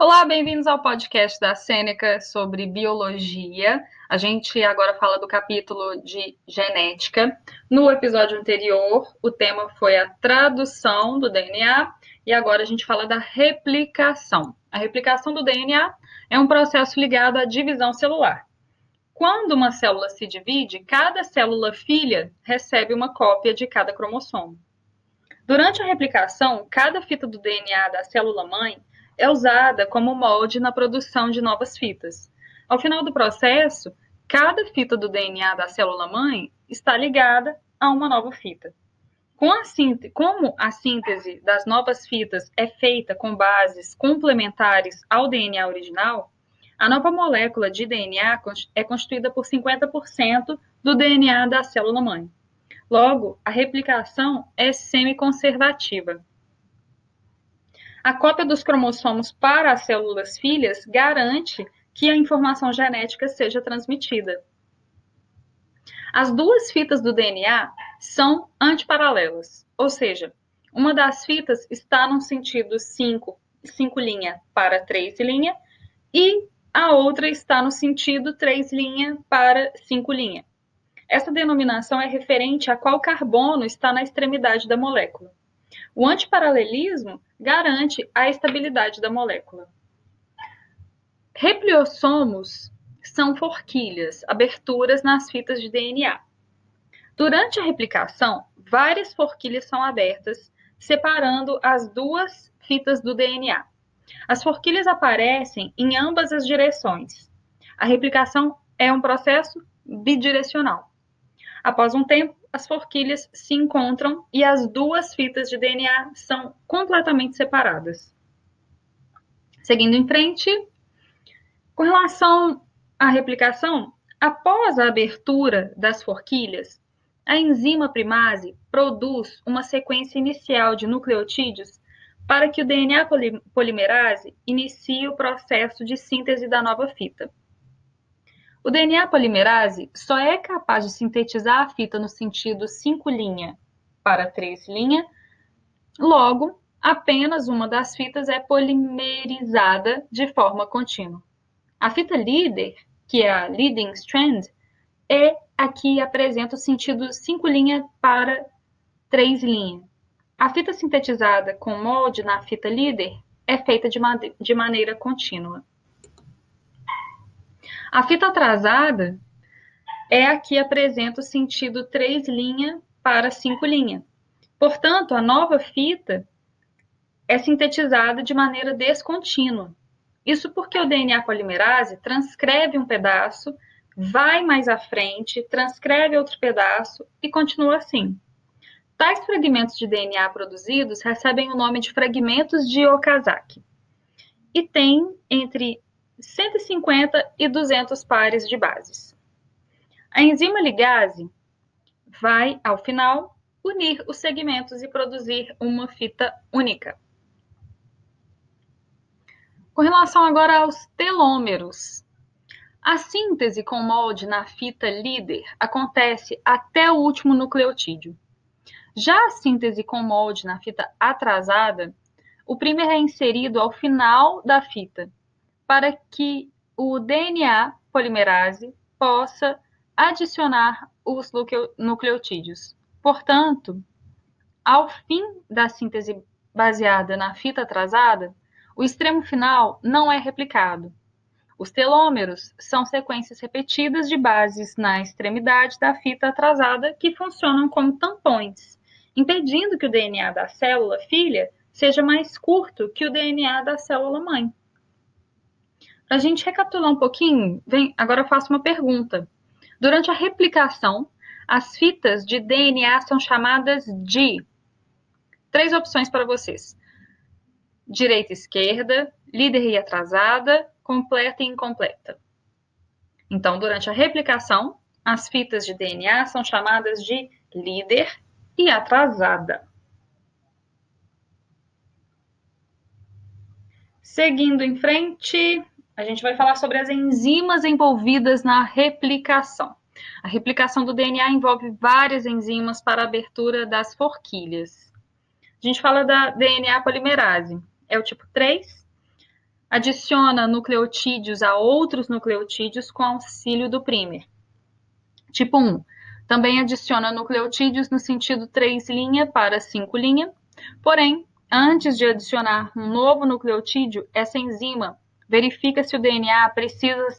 Olá, bem-vindos ao podcast da Sêneca sobre biologia. A gente agora fala do capítulo de genética. No episódio anterior, o tema foi a tradução do DNA e agora a gente fala da replicação. A replicação do DNA é um processo ligado à divisão celular. Quando uma célula se divide, cada célula filha recebe uma cópia de cada cromossomo. Durante a replicação, cada fita do DNA da célula mãe é usada como molde na produção de novas fitas. Ao final do processo, cada fita do DNA da célula-mãe está ligada a uma nova fita. Como a síntese das novas fitas é feita com bases complementares ao DNA original, a nova molécula de DNA é constituída por 50% do DNA da célula-mãe. Logo, a replicação é semiconservativa. A cópia dos cromossomos para as células filhas garante que a informação genética seja transmitida. As duas fitas do DNA são antiparalelas, ou seja, uma das fitas está no sentido 5, 5 linha para 3 linha, e a outra está no sentido 3 linha para 5 linha. Essa denominação é referente a qual carbono está na extremidade da molécula. O antiparalelismo garante a estabilidade da molécula. Repliossomos são forquilhas, aberturas nas fitas de DNA. Durante a replicação, várias forquilhas são abertas, separando as duas fitas do DNA. As forquilhas aparecem em ambas as direções. A replicação é um processo bidirecional. Após um tempo, as forquilhas se encontram e as duas fitas de DNA são completamente separadas. Seguindo em frente, com relação à replicação, após a abertura das forquilhas, a enzima primase produz uma sequência inicial de nucleotídeos para que o DNA polimerase inicie o processo de síntese da nova fita. O DNA polimerase só é capaz de sintetizar a fita no sentido 5' para 3', logo, apenas uma das fitas é polimerizada de forma contínua. A fita líder, que é a leading strand, é a que apresenta o sentido 5' para 3'. A fita sintetizada com molde na fita líder é feita de, de maneira contínua. A fita atrasada é a que apresenta o sentido 3' para 5'. Portanto, a nova fita é sintetizada de maneira descontínua. Isso porque o DNA polimerase transcreve um pedaço, vai mais à frente, transcreve outro pedaço e continua assim. Tais fragmentos de DNA produzidos recebem o nome de fragmentos de Okazaki e têm entre 150 e 200 pares de bases. A enzima ligase vai, ao final, unir os segmentos e produzir uma fita única. Com relação agora aos telômeros, a síntese com molde na fita líder acontece até o último nucleotídeo. Já a síntese com molde na fita atrasada, o primer é inserido ao final da fita para que o DNA polimerase possa adicionar os nucleotídeos. Portanto, ao fim da síntese baseada na fita atrasada, o extremo final não é replicado. Os telômeros são sequências repetidas de bases na extremidade da fita atrasada que funcionam como tampões, impedindo que o DNA da célula filha seja mais curto que o DNA da célula mãe. Para a gente recapitular um pouquinho, vem, agora eu faço uma pergunta. Durante a replicação, as fitas de DNA são chamadas de. Três opções para vocês: direita e esquerda, líder e atrasada, completa e incompleta. Então, durante a replicação, as fitas de DNA são chamadas de líder e atrasada. Seguindo em frente, a gente vai falar sobre as enzimas envolvidas na replicação. A replicação do DNA envolve várias enzimas para a abertura das forquilhas. A gente fala da DNA polimerase, é o tipo 3. adiciona nucleotídeos a outros nucleotídeos com auxílio do primer. Tipo 1. Também adiciona nucleotídeos no sentido 3' para 5', porém, antes de adicionar um novo nucleotídeo, essa enzima verifica se o DNA precisa